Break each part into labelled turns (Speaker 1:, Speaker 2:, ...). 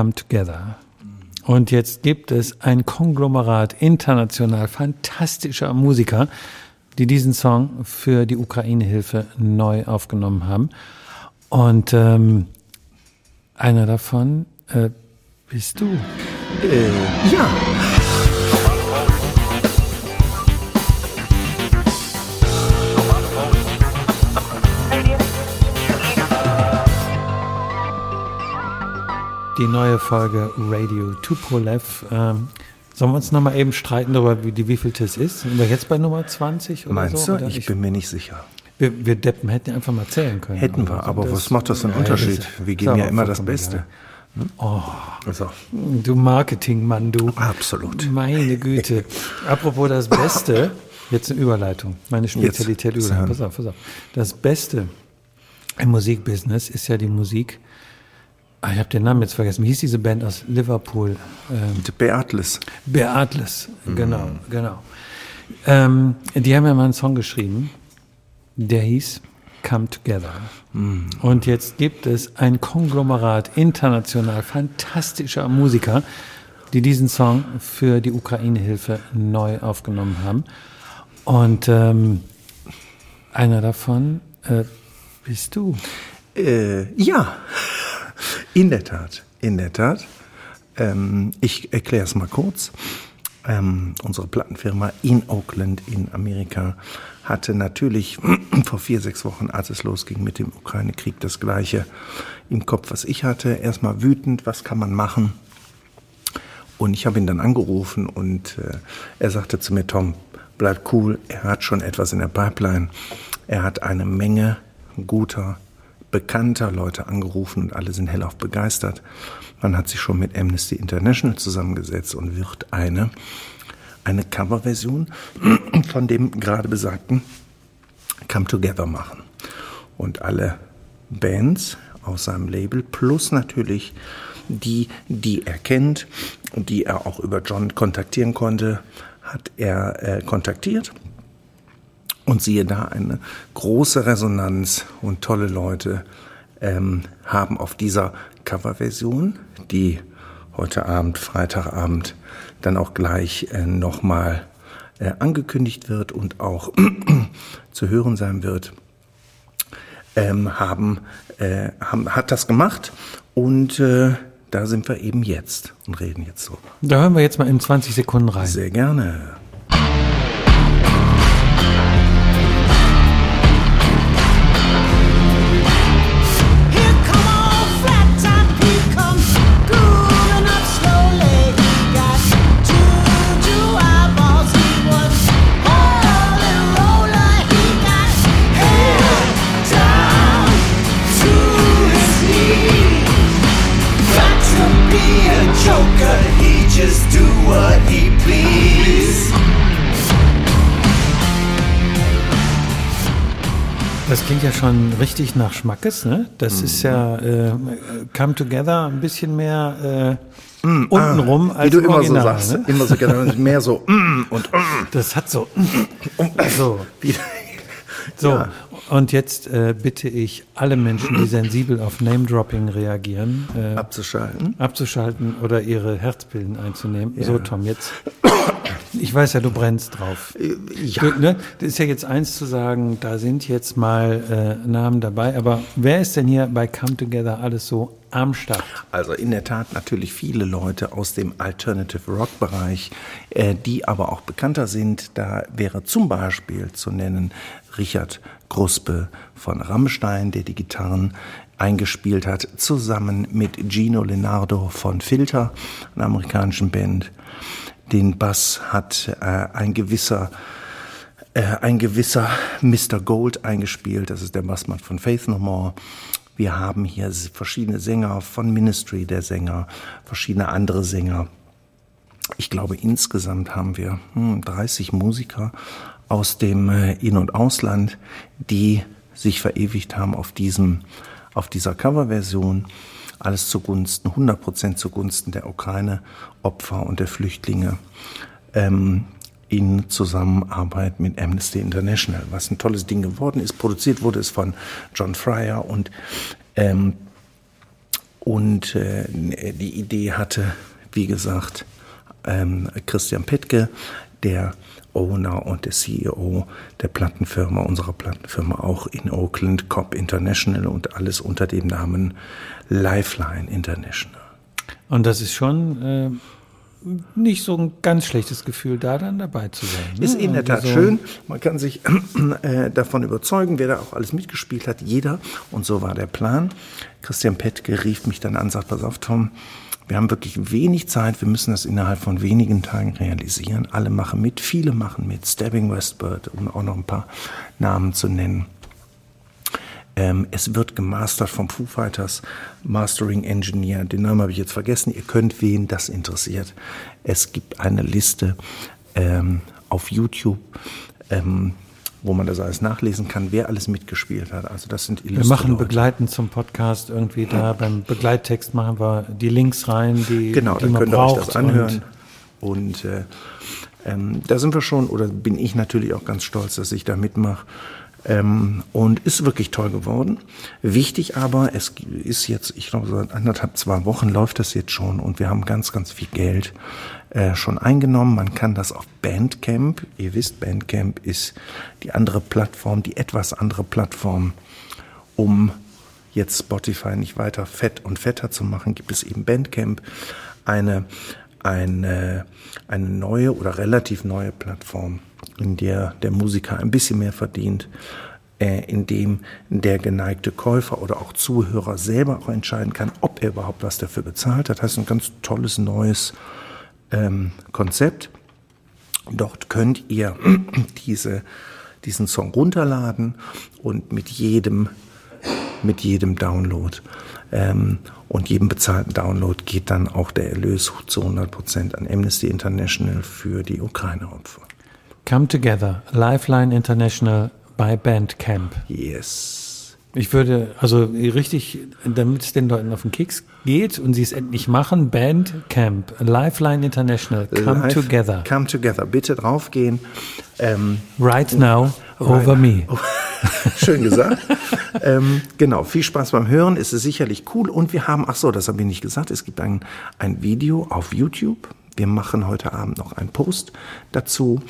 Speaker 1: Come Together. Und jetzt gibt es ein Konglomerat international fantastischer Musiker, die diesen Song für die Ukraine-Hilfe neu aufgenommen haben. Und ähm, einer davon äh, bist du.
Speaker 2: Äh, ja.
Speaker 1: Die neue Folge Radio Tupolev. Ähm, sollen wir uns nochmal eben streiten darüber, wie, die wievielte es ist? Sind wir jetzt bei Nummer 20 oder
Speaker 2: Meinst
Speaker 1: so?
Speaker 2: du? Ich, ich bin mir nicht sicher.
Speaker 1: Wir, wir Deppen hätten einfach mal zählen können.
Speaker 2: Hätten wir, aber das, was macht das für einen Unterschied? Wir geben ja immer das Beste.
Speaker 1: Hm? Oh, also. Du Marketingmann, du.
Speaker 2: Absolut.
Speaker 1: Meine Güte. Apropos das Beste, jetzt eine Überleitung. Meine Spezialität. Überleitung. Pass auf, pass auf. Das Beste im Musikbusiness ist ja die Musik, ich habe den Namen jetzt vergessen. Wie hieß diese Band aus Liverpool?
Speaker 2: Ähm, Beatles.
Speaker 1: Beatles, mhm. genau, genau. Ähm, die haben ja mal einen Song geschrieben, der hieß Come Together. Mhm. Und jetzt gibt es ein Konglomerat international fantastischer Musiker, die diesen Song für die Ukraine-Hilfe neu aufgenommen haben. Und ähm, einer davon äh, bist du.
Speaker 2: Äh, ja. In der Tat, in der Tat. Ähm, ich erkläre es mal kurz. Ähm, unsere Plattenfirma in Oakland in Amerika hatte natürlich vor vier, sechs Wochen, als es losging mit dem Ukraine-Krieg, das gleiche im Kopf, was ich hatte. Erstmal wütend, was kann man machen? Und ich habe ihn dann angerufen und äh, er sagte zu mir, Tom, bleib cool, er hat schon etwas in der Pipeline. Er hat eine Menge guter bekannter Leute angerufen und alle sind hellauf begeistert. Man hat sich schon mit Amnesty International zusammengesetzt und wird eine, eine Coverversion von dem gerade besagten Come Together machen. Und alle Bands aus seinem Label plus natürlich die, die er kennt und die er auch über John kontaktieren konnte, hat er äh, kontaktiert und siehe da, eine große Resonanz und tolle Leute ähm, haben auf dieser Coverversion, die heute Abend, Freitagabend, dann auch gleich äh, nochmal äh, angekündigt wird und auch zu hören sein wird, ähm, haben, äh, haben, hat das gemacht und äh, da sind wir eben jetzt und reden jetzt so.
Speaker 1: Da hören wir jetzt mal in 20 Sekunden rein.
Speaker 2: Sehr gerne.
Speaker 1: Schon richtig nach Schmackes, ne? Das mhm. ist ja äh, Come Together ein bisschen mehr äh, mm, untenrum
Speaker 2: ah, als Wie du immer Original, so sagst, ne? immer so gerne, mehr so mm, und
Speaker 1: mm. Das hat so mm, so. So, ja. Und jetzt äh, bitte ich alle Menschen, die sensibel auf Name-Dropping reagieren,
Speaker 2: äh, abzuschalten.
Speaker 1: Abzuschalten oder ihre Herzbilden einzunehmen. Ja. So, Tom, jetzt. Ich weiß ja, du brennst drauf.
Speaker 2: Äh, ja.
Speaker 1: Du, ne, das ist ja jetzt eins zu sagen, da sind jetzt mal äh, Namen dabei, aber wer ist denn hier bei Come Together alles so am Start?
Speaker 2: Also in der Tat natürlich viele Leute aus dem Alternative Rock Bereich, äh, die aber auch bekannter sind. Da wäre zum Beispiel zu nennen Richard Gruspe von Rammstein, der die Gitarren eingespielt hat, zusammen mit Gino Lenardo von Filter, einer amerikanischen Band. Den Bass hat äh, ein gewisser äh, ein gewisser Mr. Gold eingespielt. Das ist der Bassmann von Faith No More. Wir haben hier verschiedene Sänger von Ministry, der Sänger, verschiedene andere Sänger. Ich glaube, insgesamt haben wir hm, 30 Musiker aus dem äh, In- und Ausland, die sich verewigt haben auf diesem, auf dieser Coverversion. Alles zugunsten, 100 Prozent zugunsten der Ukraine-Opfer und der Flüchtlinge. Ähm, in Zusammenarbeit mit Amnesty International, was ein tolles Ding geworden ist. Produziert wurde es von John Fryer und ähm, Und äh, die Idee hatte, wie gesagt, ähm, Christian Pittke, der Owner und der CEO der Plattenfirma, unserer Plattenfirma auch in Oakland, Cop International und alles unter dem Namen Lifeline International.
Speaker 1: Und das ist schon äh, nicht so ein ganz schlechtes Gefühl, da dann dabei zu sein.
Speaker 2: Ne? Ist in der Tat so schön. Man kann sich äh, davon überzeugen, wer da auch alles mitgespielt hat, jeder. Und so war der Plan. Christian Pettke rief mich dann an, sagt, pass auf, Tom, wir haben wirklich wenig Zeit, wir müssen das innerhalb von wenigen Tagen realisieren. Alle machen mit, viele machen mit. Stabbing Westbird, um auch noch ein paar Namen zu nennen. Ähm, es wird gemastert vom Foo Fighters Mastering Engineer. Den Namen habe ich jetzt vergessen. Ihr könnt wen das interessiert. Es gibt eine Liste ähm, auf YouTube. Ähm, wo man das alles nachlesen kann, wer alles mitgespielt hat. Also das sind
Speaker 1: Wir machen Leute. begleitend zum Podcast irgendwie da beim Begleittext machen wir die Links rein, die
Speaker 2: genau,
Speaker 1: die
Speaker 2: dann man könnt ihr euch das anhören. Und, und äh, ähm, da sind wir schon oder bin ich natürlich auch ganz stolz, dass ich da mitmache. Ähm, und ist wirklich toll geworden. Wichtig aber, es ist jetzt, ich glaube, seit anderthalb, zwei Wochen läuft das jetzt schon und wir haben ganz, ganz viel Geld äh, schon eingenommen. Man kann das auf Bandcamp, ihr wisst, Bandcamp ist die andere Plattform, die etwas andere Plattform, um jetzt Spotify nicht weiter fett und fetter zu machen, gibt es eben Bandcamp, eine, eine, eine neue oder relativ neue Plattform, in der der Musiker ein bisschen mehr verdient, äh, in dem der geneigte Käufer oder auch Zuhörer selber auch entscheiden kann, ob er überhaupt was dafür bezahlt. Das heißt, ein ganz tolles neues ähm, Konzept. Dort könnt ihr diese, diesen Song runterladen und mit jedem, mit jedem Download ähm, und jedem bezahlten Download geht dann auch der Erlös zu 100 Prozent an Amnesty International für die Ukraine-Opfer.
Speaker 1: Come Together, Lifeline International bei Bandcamp.
Speaker 2: Yes.
Speaker 1: Ich würde, also richtig, damit es den Leuten auf den Keks geht und sie es endlich machen, Bandcamp, Lifeline International, Come Life, Together.
Speaker 2: Come Together, bitte draufgehen.
Speaker 1: Ähm, right now, right over me.
Speaker 2: Schön gesagt. ähm, genau, viel Spaß beim Hören, ist es sicherlich cool. Und wir haben, ach so, das habe ich nicht gesagt, es gibt ein, ein Video auf YouTube. Wir machen heute Abend noch einen Post dazu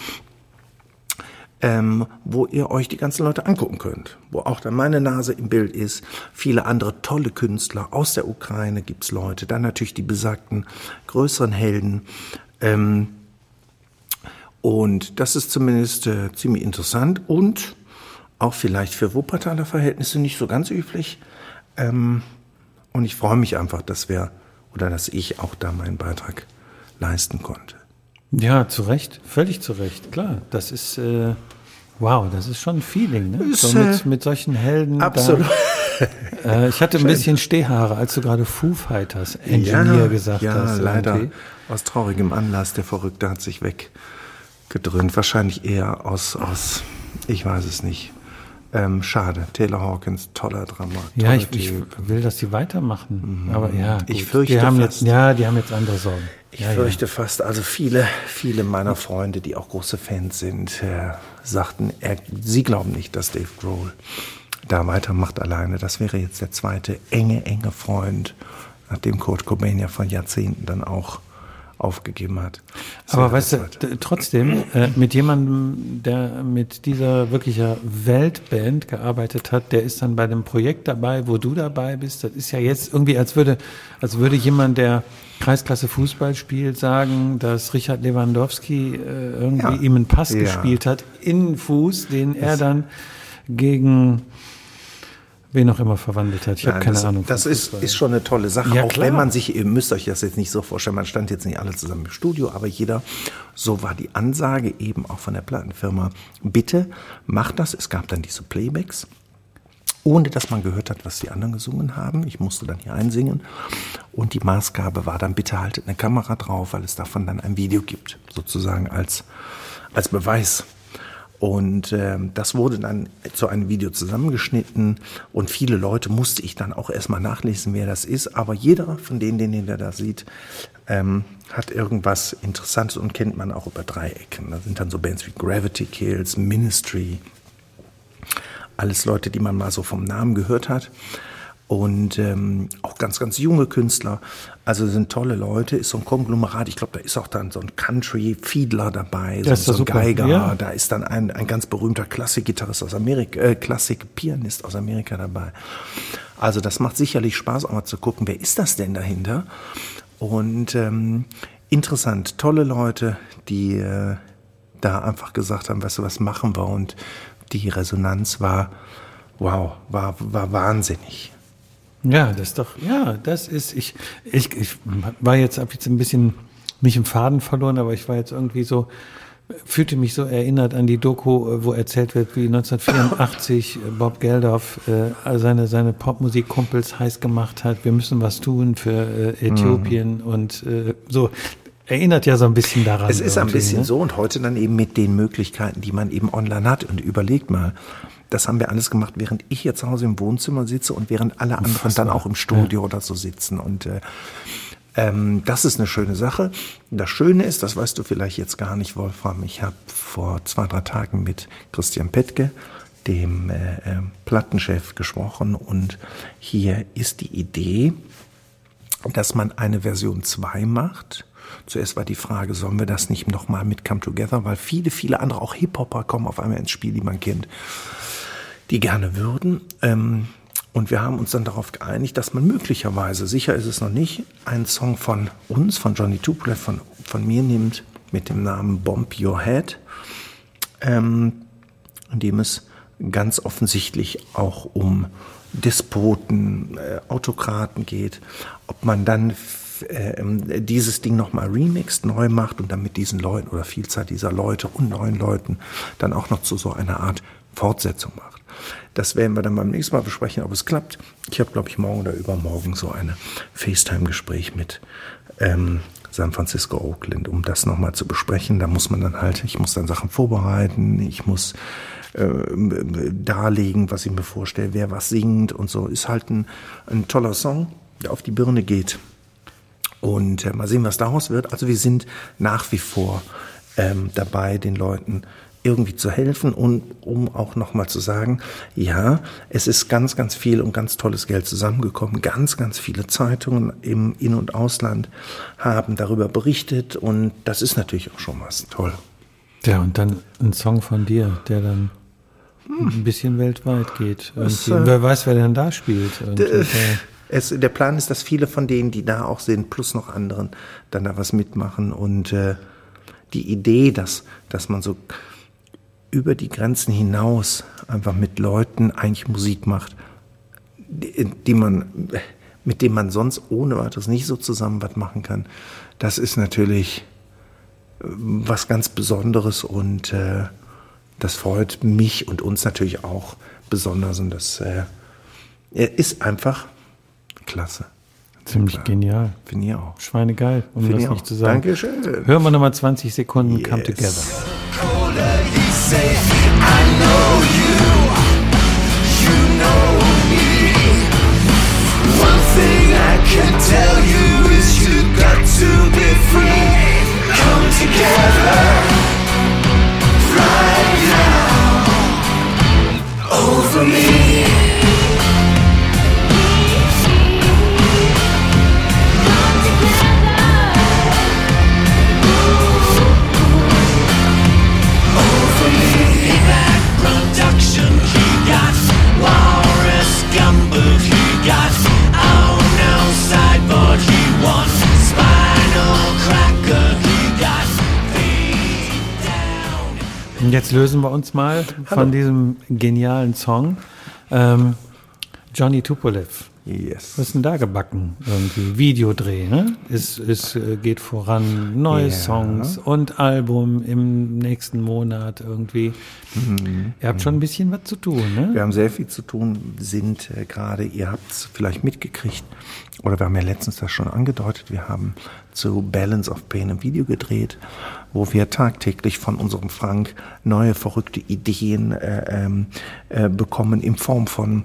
Speaker 2: ähm, wo ihr euch die ganzen Leute angucken könnt, wo auch dann meine Nase im Bild ist. Viele andere tolle Künstler aus der Ukraine gibt's Leute, dann natürlich die besagten größeren Helden. Ähm, und das ist zumindest äh, ziemlich interessant und auch vielleicht für Wuppertaler Verhältnisse nicht so ganz üblich. Ähm, und ich freue mich einfach, dass wir oder dass ich auch da meinen Beitrag leisten konnte.
Speaker 1: Ja, zu Recht, völlig zu Recht, klar. Das ist, äh, wow, das ist schon ein Feeling, ne? Ist, so mit, äh, mit solchen Helden.
Speaker 2: Absolut.
Speaker 1: Da, äh, ich hatte ein bisschen Stehhaare, als du gerade Foo Fighters Engineer ja, gesagt
Speaker 2: ja,
Speaker 1: hast.
Speaker 2: Ja, leider. Irgendwie. Aus traurigem Anlass, der Verrückte hat sich weggedröhnt. Wahrscheinlich eher aus, aus, ich weiß es nicht. Ähm, schade. Taylor Hawkins, toller Drama.
Speaker 1: Ja, ich, ich, will, dass sie weitermachen. Mhm. Aber ja,
Speaker 2: gut. ich fürchte
Speaker 1: die haben
Speaker 2: fast.
Speaker 1: Jetzt, ja, die haben jetzt andere Sorgen.
Speaker 2: Ich ja, fürchte ja. fast, also viele, viele meiner Freunde, die auch große Fans sind, äh, sagten, er, sie glauben nicht, dass Dave Grohl da weitermacht alleine. Das wäre jetzt der zweite enge, enge Freund, nachdem Kurt Cobain ja vor Jahrzehnten dann auch aufgegeben hat.
Speaker 1: Das Aber weißt du, trotzdem, äh, mit jemandem, der mit dieser wirklicher Weltband gearbeitet hat, der ist dann bei dem Projekt dabei, wo du dabei bist. Das ist ja jetzt irgendwie, als würde, als würde jemand, der Kreisklasse Fußball spielt, sagen, dass Richard Lewandowski äh, irgendwie ja. ihm einen Pass ja. gespielt hat, in Fuß, den er dann gegen wen auch immer verwandelt hat. Ich habe keine
Speaker 2: das,
Speaker 1: Ahnung.
Speaker 2: Das ist, ist schon eine tolle Sache, ja, auch klar. wenn man sich, ihr müsst euch das jetzt nicht so vorstellen, man stand jetzt nicht alle zusammen im Studio, aber jeder, so war die Ansage eben auch von der Plattenfirma, bitte macht das. Es gab dann diese Playbacks, ohne dass man gehört hat, was die anderen gesungen haben. Ich musste dann hier einsingen und die Maßgabe war dann, bitte haltet eine Kamera drauf, weil es davon dann ein Video gibt, sozusagen als, als Beweis und ähm, das wurde dann zu einem Video zusammengeschnitten und viele Leute musste ich dann auch erstmal nachlesen, wer das ist. Aber jeder von denen, den ihr da sieht, ähm, hat irgendwas Interessantes und kennt man auch über drei Ecken. Da sind dann so Bands wie Gravity Kills, Ministry, alles Leute, die man mal so vom Namen gehört hat. Und ähm, auch ganz, ganz junge Künstler. Also sind tolle Leute, ist so ein Konglomerat. Ich glaube, da ist auch dann so ein Country-Fiedler dabei, so, so ein super. Geiger. Ja. Da ist dann ein, ein ganz berühmter Klassikgitarrist aus Amerika, äh, Klassik-Pianist aus Amerika dabei. Also das macht sicherlich Spaß, auch mal zu gucken, wer ist das denn dahinter? Und ähm, interessant, tolle Leute, die äh, da einfach gesagt haben, weißt du, was machen wir? Und die Resonanz war, wow, war, war wahnsinnig.
Speaker 1: Ja, das ist doch, ja, das ist, ich, ich, ich war jetzt, hab jetzt ein bisschen mich im Faden verloren, aber ich war jetzt irgendwie so, fühlte mich so erinnert an die Doku, wo erzählt wird, wie 1984 Bob Geldof äh, seine, seine Popmusikkumpels heiß gemacht hat, wir müssen was tun für äh, Äthiopien mhm. und äh, so. Erinnert ja so ein bisschen daran.
Speaker 2: Es ist ein bisschen ne? so und heute dann eben mit den Möglichkeiten, die man eben online hat. Und überlegt mal, das haben wir alles gemacht, während ich hier zu Hause im Wohnzimmer sitze und während alle anderen Unfassbar. dann auch im Studio ja. oder so sitzen. Und äh, ähm, das ist eine schöne Sache. Das Schöne ist, das weißt du vielleicht jetzt gar nicht, Wolfram, ich habe vor zwei, drei Tagen mit Christian Petke, dem äh, äh, Plattenchef, gesprochen und hier ist die Idee, dass man eine Version 2 macht. Zuerst war die Frage, sollen wir das nicht nochmal mit Come Together, weil viele, viele andere, auch Hip-Hopper kommen auf einmal ins Spiel, die man kennt die gerne würden. Ähm, und wir haben uns dann darauf geeinigt, dass man möglicherweise, sicher ist es noch nicht, einen Song von uns, von Johnny Tupolev, von, von mir nimmt, mit dem Namen Bomb Your Head, ähm, in dem es ganz offensichtlich auch um Despoten, äh, Autokraten geht, ob man dann äh, dieses Ding nochmal remixt, neu macht und dann mit diesen Leuten oder Vielzahl dieser Leute und neuen Leuten dann auch noch zu so einer Art Fortsetzung macht. Das werden wir dann beim nächsten Mal besprechen, ob es klappt. Ich habe, glaube ich, morgen oder übermorgen so eine FaceTime-Gespräch mit ähm, San Francisco Oakland, um das nochmal zu besprechen. Da muss man dann halt, ich muss dann Sachen vorbereiten, ich muss äh, darlegen, was ich mir vorstelle, wer was singt und so. Ist halt ein, ein toller Song, der auf die Birne geht. Und äh, mal sehen, was daraus wird. Also wir sind nach wie vor ähm, dabei, den Leuten irgendwie zu helfen und um auch nochmal zu sagen, ja, es ist ganz, ganz viel und ganz tolles Geld zusammengekommen. Ganz, ganz viele Zeitungen im In- und Ausland haben darüber berichtet und das ist natürlich auch schon was toll.
Speaker 1: Ja, und dann ein Song von dir, der dann hm. ein bisschen weltweit geht. Das, äh, wer weiß, wer denn da spielt.
Speaker 2: Es, der Plan ist, dass viele von denen, die da auch sind, plus noch anderen, dann da was mitmachen und äh, die Idee, dass, dass man so über die Grenzen hinaus einfach mit Leuten eigentlich Musik macht, die, die man, mit denen man sonst ohne weiteres nicht so zusammen was machen kann. Das ist natürlich äh, was ganz Besonderes und äh, das freut mich und uns natürlich auch besonders und das äh, ist einfach klasse.
Speaker 1: Ziemlich Klar. genial.
Speaker 2: Finde ich auch.
Speaker 1: Schweinegeil, um Find das nicht zu sagen.
Speaker 2: Dankeschön.
Speaker 1: Hören wir nochmal 20 Sekunden yes. Come Together. safe lösen wir uns mal Hallo. von diesem genialen Song. Ähm, Johnny Tupolev.
Speaker 2: Yes.
Speaker 1: Was ist denn da gebacken? Irgendwie Videodreh, ne? Es, es äh, geht voran, neue yeah. Songs und Album im nächsten Monat irgendwie. Mhm. Ihr habt schon ein bisschen was zu tun, ne?
Speaker 2: Wir haben sehr viel zu tun, sind äh, gerade, ihr habt es vielleicht mitgekriegt, oder wir haben ja letztens das schon angedeutet, wir haben zu Balance of Pain ein Video gedreht, wo wir tagtäglich von unserem Frank neue verrückte Ideen äh, ähm, äh, bekommen in Form von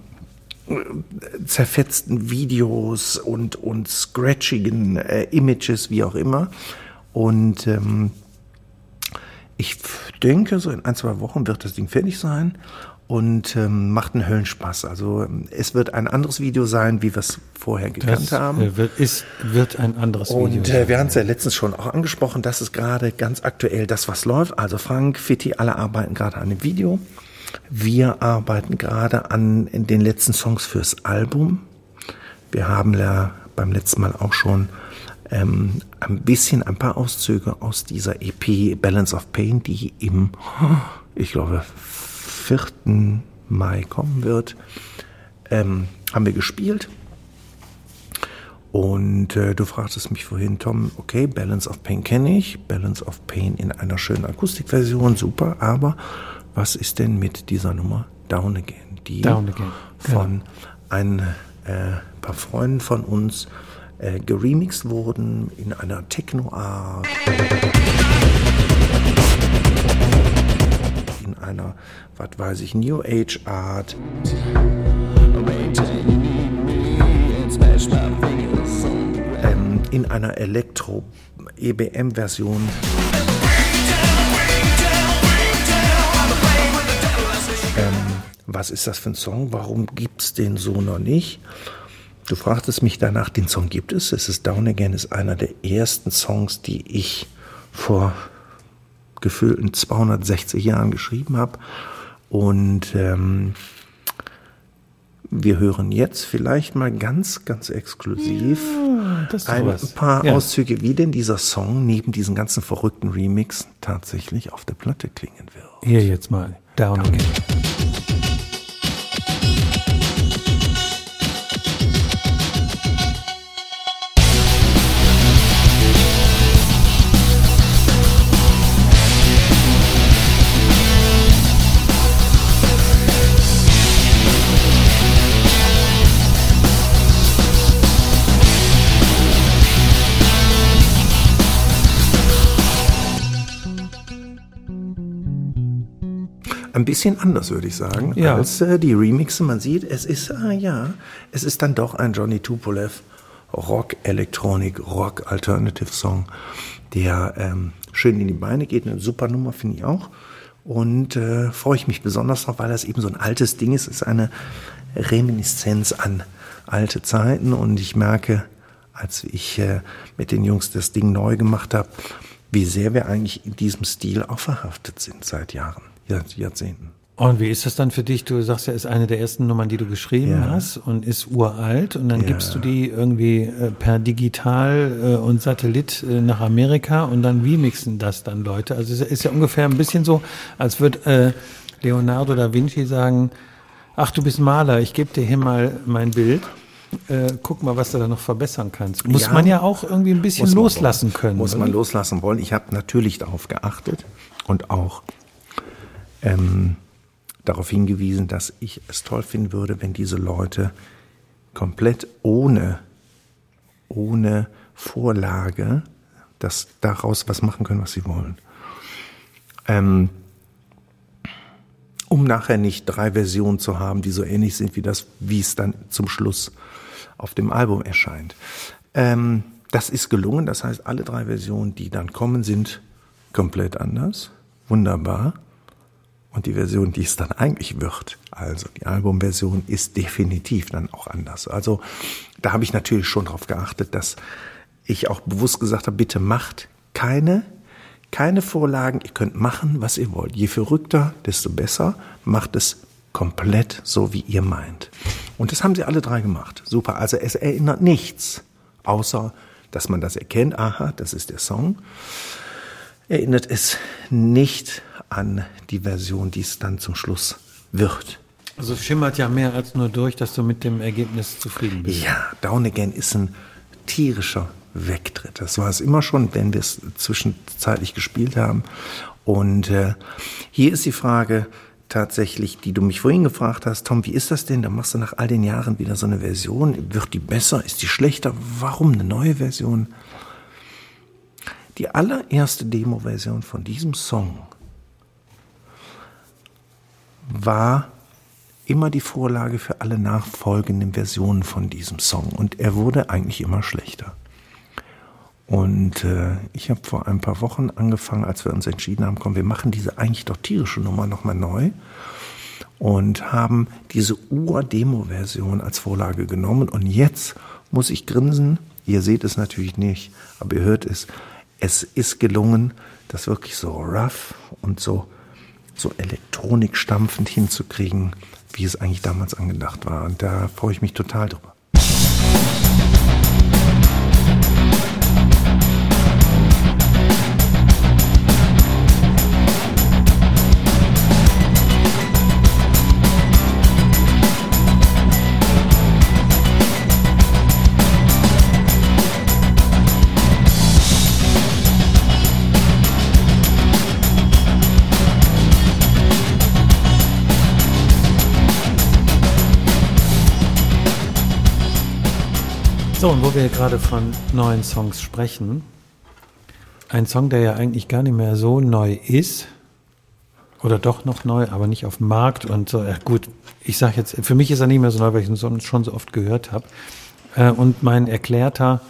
Speaker 2: zerfetzten Videos und, und scratchigen äh, Images, wie auch immer. Und ähm, ich denke, so in ein, zwei Wochen wird das Ding fertig sein. und ähm, macht einen Höllenspaß. Also ähm, es wird ein anderes Video sein, wie wir es vorher gekannt
Speaker 1: Das
Speaker 2: haben.
Speaker 1: äh, wird, ist, wird ein anderes Video.
Speaker 2: Und äh, wir haben es ja letztens schon auch angesprochen, das ist gerade ganz aktuell das, was läuft. Also Frank, Fitti, alle arbeiten gerade an dem Video. Wir arbeiten gerade an den letzten Songs fürs Album. Wir haben ja beim letzten Mal auch schon ähm, ein bisschen ein paar Auszüge aus dieser EP Balance of Pain, die im, ich glaube, 4. Mai kommen wird, ähm, haben wir gespielt. Und äh, du fragtest mich vorhin, Tom, okay, Balance of Pain kenne ich, Balance of Pain in einer schönen Akustikversion, super, aber was ist denn mit dieser Nummer Down Again, die
Speaker 1: Down Again,
Speaker 2: von ein äh, paar Freunden von uns äh, geremixed wurden in einer Techno-Art, in einer, was weiß ich, New Age Art. Ähm, in einer Elektro-EBM-Version. Was ist das für ein Song? Warum gibt's den so noch nicht? Du fragtest mich danach, den Song gibt es. Es ist Down Again, ist einer der ersten Songs, die ich vor gefühlten 260 Jahren geschrieben habe. Und ähm, wir hören jetzt vielleicht mal ganz, ganz exklusiv
Speaker 1: doch
Speaker 2: ein paar
Speaker 1: Ja.
Speaker 2: Auszüge, wie denn dieser Song neben diesen ganzen verrückten Remixen tatsächlich auf der Platte klingen wird.
Speaker 1: Hier jetzt mal. Down again.
Speaker 2: Ein bisschen anders, würde ich sagen,
Speaker 1: Ja.
Speaker 2: als äh, die Remixe. Man sieht, es ist, ah, ja, es ist dann doch ein Johnny Tupolev Rock, Elektronik, Rock, Alternative Song, der ähm, schön in die Beine geht. Eine super Nummer, finde ich auch. Und äh, freue ich mich besonders drauf, weil das eben so ein altes Ding ist. Es ist eine Reminiszenz an alte Zeiten. Und ich merke, als ich äh, mit den Jungs das Ding neu gemacht habe, wie sehr wir eigentlich in diesem Stil auch verhaftet sind seit Jahren, Jahr, Jahrzehnten.
Speaker 1: Und wie ist das dann für dich? Du sagst ja, ist eine der ersten Nummern, die du geschrieben
Speaker 2: Ja.
Speaker 1: hast und ist uralt und dann
Speaker 2: Ja.
Speaker 1: gibst du die irgendwie äh, per Digital äh, und Satellit äh, nach Amerika und dann remixen das dann Leute. Also es ist ja ungefähr ein bisschen so, als würde Leonardo da Vinci sagen, ach du bist Maler, ich gebe dir hier mal mein Bild. Äh, guck mal, was du da noch verbessern kannst. Muss
Speaker 2: Ja.
Speaker 1: man ja auch irgendwie ein bisschen loslassen
Speaker 2: wollen.
Speaker 1: können.
Speaker 2: Muss
Speaker 1: oder?
Speaker 2: man loslassen wollen. Ich habe natürlich darauf geachtet und auch ähm, darauf hingewiesen, dass ich es toll finden würde, wenn diese Leute komplett ohne, ohne Vorlage das daraus was machen können, was sie wollen. Ähm, um nachher nicht drei Versionen zu haben, die so ähnlich sind wie das, wie es dann zum Schluss auf dem Album erscheint. Ähm, das ist gelungen, das heißt, alle drei Versionen, die dann kommen, sind komplett anders. Wunderbar. Und die Version, die es dann eigentlich wird, also die Albumversion, ist definitiv dann auch anders. Also da habe ich natürlich schon darauf geachtet, dass ich auch bewusst gesagt habe, bitte macht keine, keine Vorlagen. Ihr könnt machen, was ihr wollt. Je verrückter, desto besser. Macht es komplett so, wie ihr meint. Und das haben sie alle drei gemacht. Super. Also es erinnert nichts, außer dass man das erkennt. Aha, das ist der Song erinnert es nicht an die Version, die es dann zum Schluss wird.
Speaker 1: Also es schimmert ja mehr als nur durch, dass du mit dem Ergebnis zufrieden bist.
Speaker 2: Ja, Down Again ist ein tierischer Wegtritt. Das war es immer schon, wenn wir es zwischenzeitlich gespielt haben. Und äh, hier ist die Frage tatsächlich, die du mich vorhin gefragt hast, Tom, wie ist das denn? Da machst du nach all den Jahren wieder so eine Version. Wird die besser? Ist die schlechter? Warum eine neue Version? Die allererste Demo-Version von diesem Song war immer die Vorlage für alle nachfolgenden Versionen von diesem Song und er wurde eigentlich immer schlechter. Und äh, ich habe vor ein paar Wochen angefangen, als wir uns entschieden haben, komm, wir machen diese eigentlich doch tierische Nummer nochmal neu. und haben diese Ur-Demo-Version als Vorlage genommen. Und jetzt muss ich grinsen. Ihr seht es natürlich nicht, aber ihr hört es. Es ist gelungen, das wirklich so rough und so, so elektronikstampfend hinzukriegen, wie es eigentlich damals angedacht war. Und da freue ich mich total drüber.
Speaker 1: So, und wo wir gerade von neuen Songs sprechen, ein Song, der ja eigentlich gar nicht mehr so neu ist, oder doch noch neu, aber nicht auf dem Markt und so, ja gut, ich sage jetzt, für mich ist er nicht mehr so neu, weil ich ihn schon so oft gehört habe. Äh, und mein erklärter,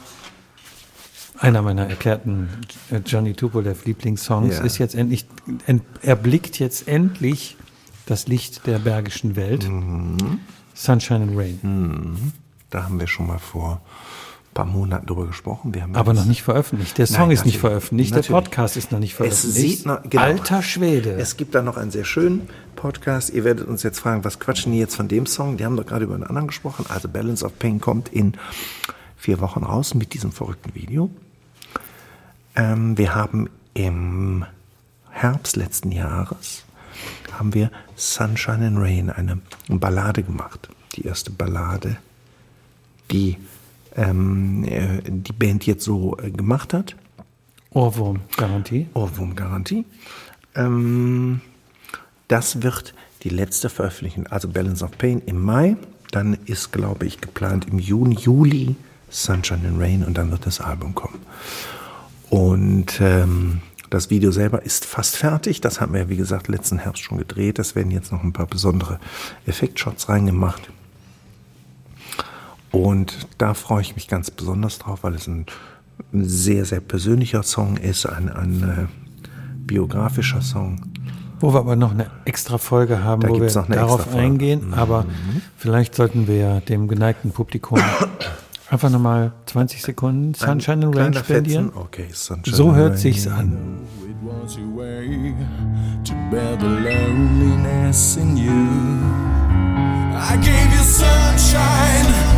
Speaker 1: einer meiner erklärten äh, Johnny Tupolev Lieblingssongs
Speaker 2: Ja.
Speaker 1: ist jetzt endlich, ent, erblickt jetzt endlich das Licht der bergischen Welt. Sunshine and Rain.
Speaker 2: Da haben wir schon mal vor ein paar Monaten drüber gesprochen. Wir haben
Speaker 1: Aber noch nicht veröffentlicht. Der Song
Speaker 2: Nein,
Speaker 1: ist nicht veröffentlicht.
Speaker 2: Natürlich.
Speaker 1: Der Podcast ist noch nicht
Speaker 2: Es
Speaker 1: veröffentlicht.
Speaker 2: sieht noch, genau.
Speaker 1: Alter Schwede.
Speaker 2: Es gibt da noch einen sehr schönen Podcast. Ihr werdet uns jetzt fragen, was quatschen die jetzt von dem Song? Die haben doch gerade über einen anderen gesprochen. Also Balance of Pain kommt in vier Wochen raus mit diesem verrückten Video. Ähm, wir haben im Herbst letzten Jahres haben wir Sunshine and Rain, eine Ballade gemacht. Die erste Ballade, die ähm, äh, die Band jetzt so äh, gemacht hat.
Speaker 1: Ohrwurm-Garantie.
Speaker 2: Ohrwurm-Garantie. Ähm, das wird die letzte Veröffentlichung, also Balance of Pain im Mai. Dann ist, glaube ich, geplant im Juni, Juli Sunshine and Rain und dann wird das Album kommen. Und ähm, das Video selber ist fast fertig. Das haben wir, wie gesagt, letzten Herbst schon gedreht. Es werden jetzt noch ein paar besondere Effektshots reingemacht. Und da freue ich mich ganz besonders drauf, weil es ein sehr, sehr persönlicher Song ist, ein, ein äh, biografischer Song.
Speaker 1: Wo wir aber noch eine extra Folge haben,
Speaker 2: Da
Speaker 1: wo wir darauf
Speaker 2: Folge. Mhm.
Speaker 1: eingehen. Aber vielleicht sollten wir dem geneigten Publikum einfach nochmal 20 Sekunden Sunshine and Rain spendieren.
Speaker 2: Okay, Sunshine
Speaker 1: So hört
Speaker 2: Rain.
Speaker 1: sich's an.
Speaker 3: It was your way to bear the loneliness in you. I gave you sunshine.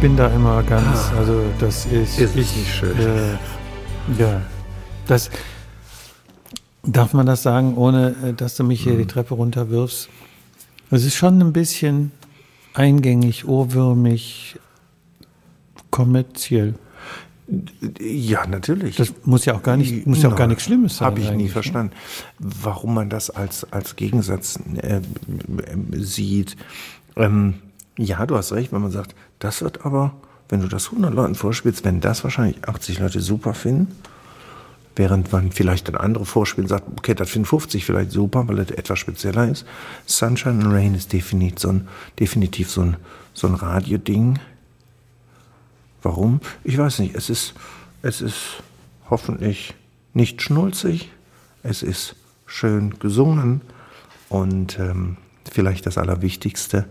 Speaker 1: Bin da immer ganz, also das ist,
Speaker 2: Ist
Speaker 1: ich,
Speaker 2: nicht schön.
Speaker 1: Äh, ja, das darf man das sagen, ohne äh, dass du mich hier
Speaker 2: Mhm.
Speaker 1: die Treppe runterwirfst. Es ist schon ein bisschen eingängig, ohrwürmig, kommerziell.
Speaker 2: Ja, natürlich.
Speaker 1: Das muss ja auch gar nicht, muss ja auch gar nichts Schlimmes sein.
Speaker 2: Habe ich nie
Speaker 1: ne?
Speaker 2: verstanden, warum man das als, als Gegensatz äh, sieht. Ähm, ja, du hast recht, wenn man sagt, das wird aber, wenn du das 100 Leuten vorspielst, wenn das wahrscheinlich 80 Leute super finden, während man vielleicht ein andere vorspielt und sagt, okay, das 55 vielleicht super, weil das etwas spezieller ist. Sunshine and Rain ist definitiv so ein, definitiv so ein, so ein Radioding. Warum? Ich weiß nicht. Es ist, es ist hoffentlich nicht schnulzig. Es ist schön gesungen und ähm, vielleicht das Allerwichtigste,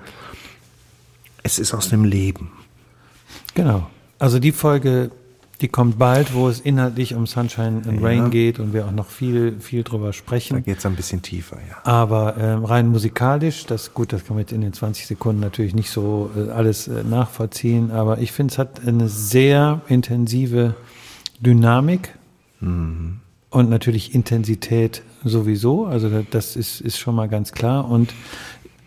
Speaker 2: es ist aus dem Leben.
Speaker 1: Genau. Also die Folge, die kommt bald, wo es inhaltlich um Sunshine and
Speaker 2: Ja.
Speaker 1: Rain geht und wir auch noch viel, viel drüber
Speaker 2: Da
Speaker 1: sprechen.
Speaker 2: geht es ein bisschen tiefer, ja.
Speaker 1: Aber ähm, rein musikalisch, das gut, das kann man jetzt in den 20 Sekunden natürlich nicht so äh, alles äh, nachvollziehen, aber ich finde, es hat eine sehr intensive Dynamik und natürlich Intensität sowieso. Also da- das ist, ist schon mal ganz klar und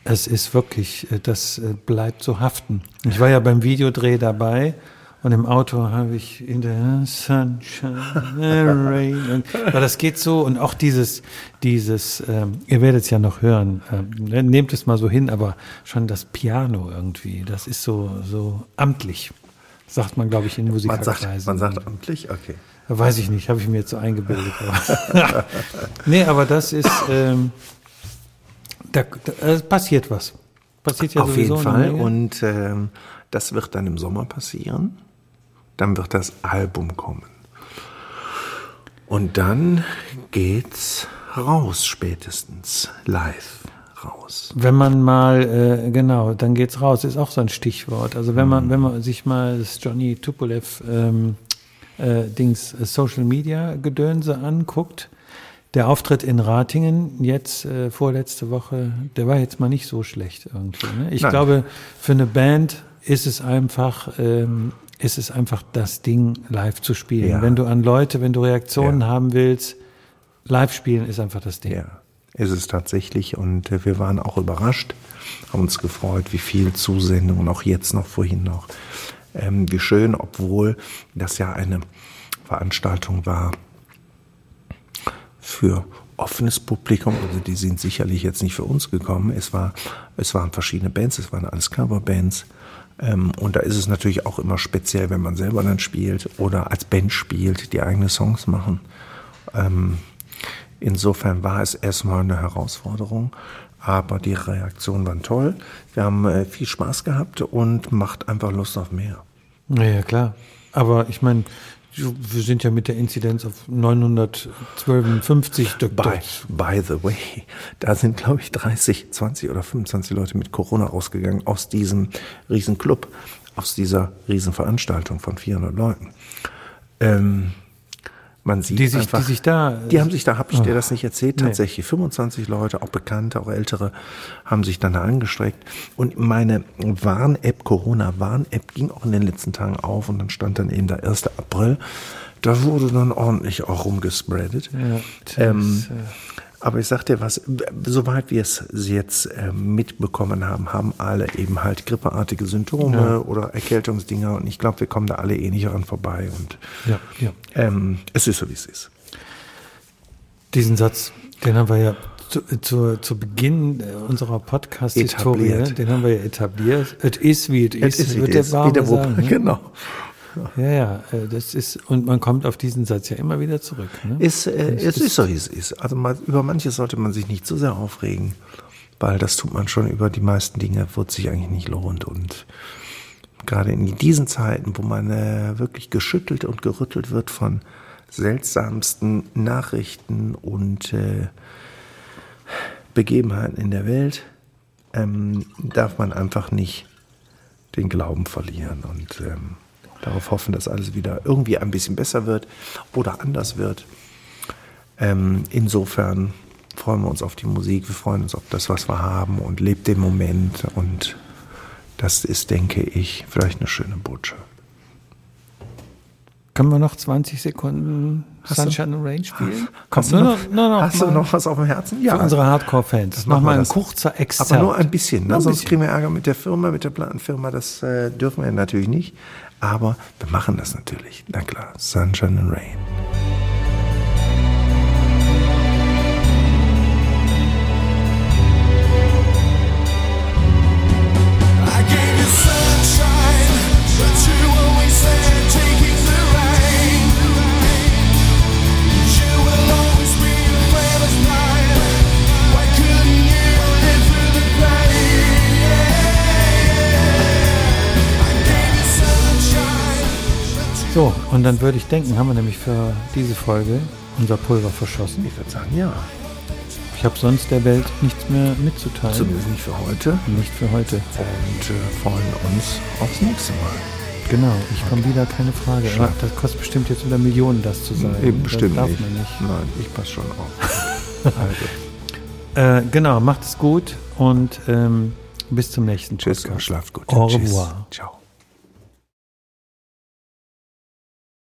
Speaker 1: es ist wirklich, äh, das äh, bleibt so haften. Ich war ja beim Videodreh dabei und im Auto habe ich in der Sunshine Rain. Aber das geht so und auch dieses, dieses, ähm, ihr werdet es ja noch hören, ähm, nehmt es mal so hin, aber schon das Piano irgendwie, das ist so, so amtlich. Sagt man, glaube ich, in
Speaker 2: Man
Speaker 1: Musikerkreisen.
Speaker 2: sagt, man sagt amtlich, okay.
Speaker 1: Weiß ich nicht, habe ich mir jetzt so eingebildet. Nee, aber das ist, ähm, da, da es passiert was. Passiert ja
Speaker 2: Auf jeden Fall. Und ähm, das wird dann im Sommer passieren. Dann wird das Album kommen. Und dann geht's raus spätestens live raus.
Speaker 1: Wenn man mal, äh, genau, dann geht's raus, ist auch so ein Stichwort. Also wenn
Speaker 2: Mhm.
Speaker 1: man, wenn man sich mal das Johnny Tupolev ähm, äh, Dings äh, Social Media Gedönse anguckt, der Auftritt in Ratingen jetzt äh, vorletzte Woche, der war jetzt mal nicht so schlecht irgendwie. Ne? Ich
Speaker 2: Nein.
Speaker 1: glaube, für eine Band ist es einfach, ähm, ist es einfach das Ding, live zu spielen.
Speaker 2: Ja.
Speaker 1: Wenn du an Leute, wenn du Reaktionen
Speaker 2: Ja.
Speaker 1: haben willst, live spielen ist einfach das Ding.
Speaker 2: Ja, ist es tatsächlich. Und äh, wir waren auch überrascht, haben uns gefreut, wie viel Zusendungen, auch jetzt noch, vorhin noch. Ähm, wie schön, obwohl das ja eine Veranstaltung war für offenes Publikum. Also die sind sicherlich jetzt nicht für uns gekommen. Es, war, es waren verschiedene Bands, es waren alles Coverbands. Ähm, und da ist es natürlich auch immer speziell, wenn man selber dann spielt oder als Band spielt, die eigene Songs machen. Ähm, insofern war es erstmal eine Herausforderung, aber die Reaktionen waren toll. Wir haben äh, viel Spaß gehabt und macht einfach Lust auf mehr.
Speaker 1: Ja, ja, klar. Aber ich meine, wir sind ja mit der Inzidenz auf 952. Dok-
Speaker 2: By, by the way, da sind, glaube ich, 30, 20 oder 25 Leute mit Corona rausgegangen aus diesem riesen Club, aus dieser riesen Veranstaltung von 400 Leuten. Ähm, man sieht
Speaker 1: Die sich-
Speaker 2: einfach,
Speaker 1: die sich da-
Speaker 2: die haben sich da, habe ich dir
Speaker 1: Oh.
Speaker 2: das nicht erzählt,
Speaker 1: Nee.
Speaker 2: tatsächlich 25 Leute, auch Bekannte, auch Ältere, haben sich dann da angestreckt. Und meine Warn-App, Corona-Warn-App ging auch in den letzten Tagen auf und dann stand dann eben der 1. April. Da wurde dann ordentlich auch rumgespreadet.
Speaker 1: Ja,
Speaker 2: ähm,
Speaker 1: äh,
Speaker 2: aber ich sag dir was, soweit wir es jetzt äh, mitbekommen haben, haben alle eben halt grippeartige Symptome
Speaker 1: Ja.
Speaker 2: oder Erkältungsdinger und ich glaube, wir kommen da alle eh nicht ran vorbei und
Speaker 1: ja, ja.
Speaker 2: ähm, es ist so, wie es ist.
Speaker 1: Diesen Satz, den haben wir ja zu, zu, zu Beginn äh, unserer Podcast-Historie, den haben wir ja etabliert. Es ist, wie es ist,
Speaker 2: Es ist, wie
Speaker 1: wird der
Speaker 2: Wupp.
Speaker 1: sagen. ne?
Speaker 2: Genau.
Speaker 1: Ja, ja, äh, das ist, und man kommt auf diesen Satz ja immer wieder zurück. Ne?
Speaker 2: Es, äh,
Speaker 1: Es ist-
Speaker 2: ist so, wie es ist. Also mal, über manches sollte man sich nicht zu sehr aufregen, weil das tut man schon über die meisten Dinge, wo es sich eigentlich nicht lohnt. Und gerade in diesen Zeiten, wo man äh, wirklich geschüttelt und gerüttelt wird von seltsamsten Nachrichten und äh, Begebenheiten in der Welt, ähm, darf man einfach nicht den Glauben verlieren und ähm, darauf hoffen, dass alles wieder irgendwie ein bisschen besser wird oder anders wird. Ähm, insofern freuen wir uns auf die Musik, wir freuen uns auf das, was wir haben und lebt den Moment und das ist, denke ich, vielleicht eine schöne Botschaft.
Speaker 1: Können wir noch 20 Sekunden
Speaker 2: Hast
Speaker 1: Sunshine and Rain spielen?
Speaker 2: Hast, du noch,
Speaker 1: nur
Speaker 2: hast du noch was auf dem Herzen?
Speaker 1: Für unsere Hardcore-Fans.
Speaker 2: Das
Speaker 1: Mach
Speaker 2: machen wir
Speaker 1: mal ein kurzer Exzert.
Speaker 2: Aber nur ein bisschen, ne? sonst
Speaker 1: bisschen.
Speaker 2: kriegen wir Ärger mit der Firma, mit der Plattenfirma. Das äh, dürfen wir natürlich nicht. Aber wir machen das natürlich. Na klar, Sunshine and Rain.
Speaker 1: Und dann würde ich denken, haben wir nämlich für diese Folge unser Pulver verschossen.
Speaker 2: Ich würde sagen, ja.
Speaker 1: Ich habe sonst der Welt nichts mehr mitzuteilen.
Speaker 2: Zumindest nicht für heute.
Speaker 1: Nicht für heute.
Speaker 2: Und äh, freuen uns aufs nächste Mal.
Speaker 1: Genau, ich komme wieder, keine Frage. Aber das kostet bestimmt jetzt wieder Millionen, das zu sagen.
Speaker 2: Eben bestimmt
Speaker 1: das darf
Speaker 2: nicht.
Speaker 1: man nicht.
Speaker 2: Nein, ich passe schon auf. also,
Speaker 1: Äh, genau, macht es gut und ähm, bis zum nächsten
Speaker 2: tschüss
Speaker 1: Podcast.
Speaker 2: schlaft gut.
Speaker 1: Au
Speaker 2: Tschüss.
Speaker 1: revoir.
Speaker 2: Ciao.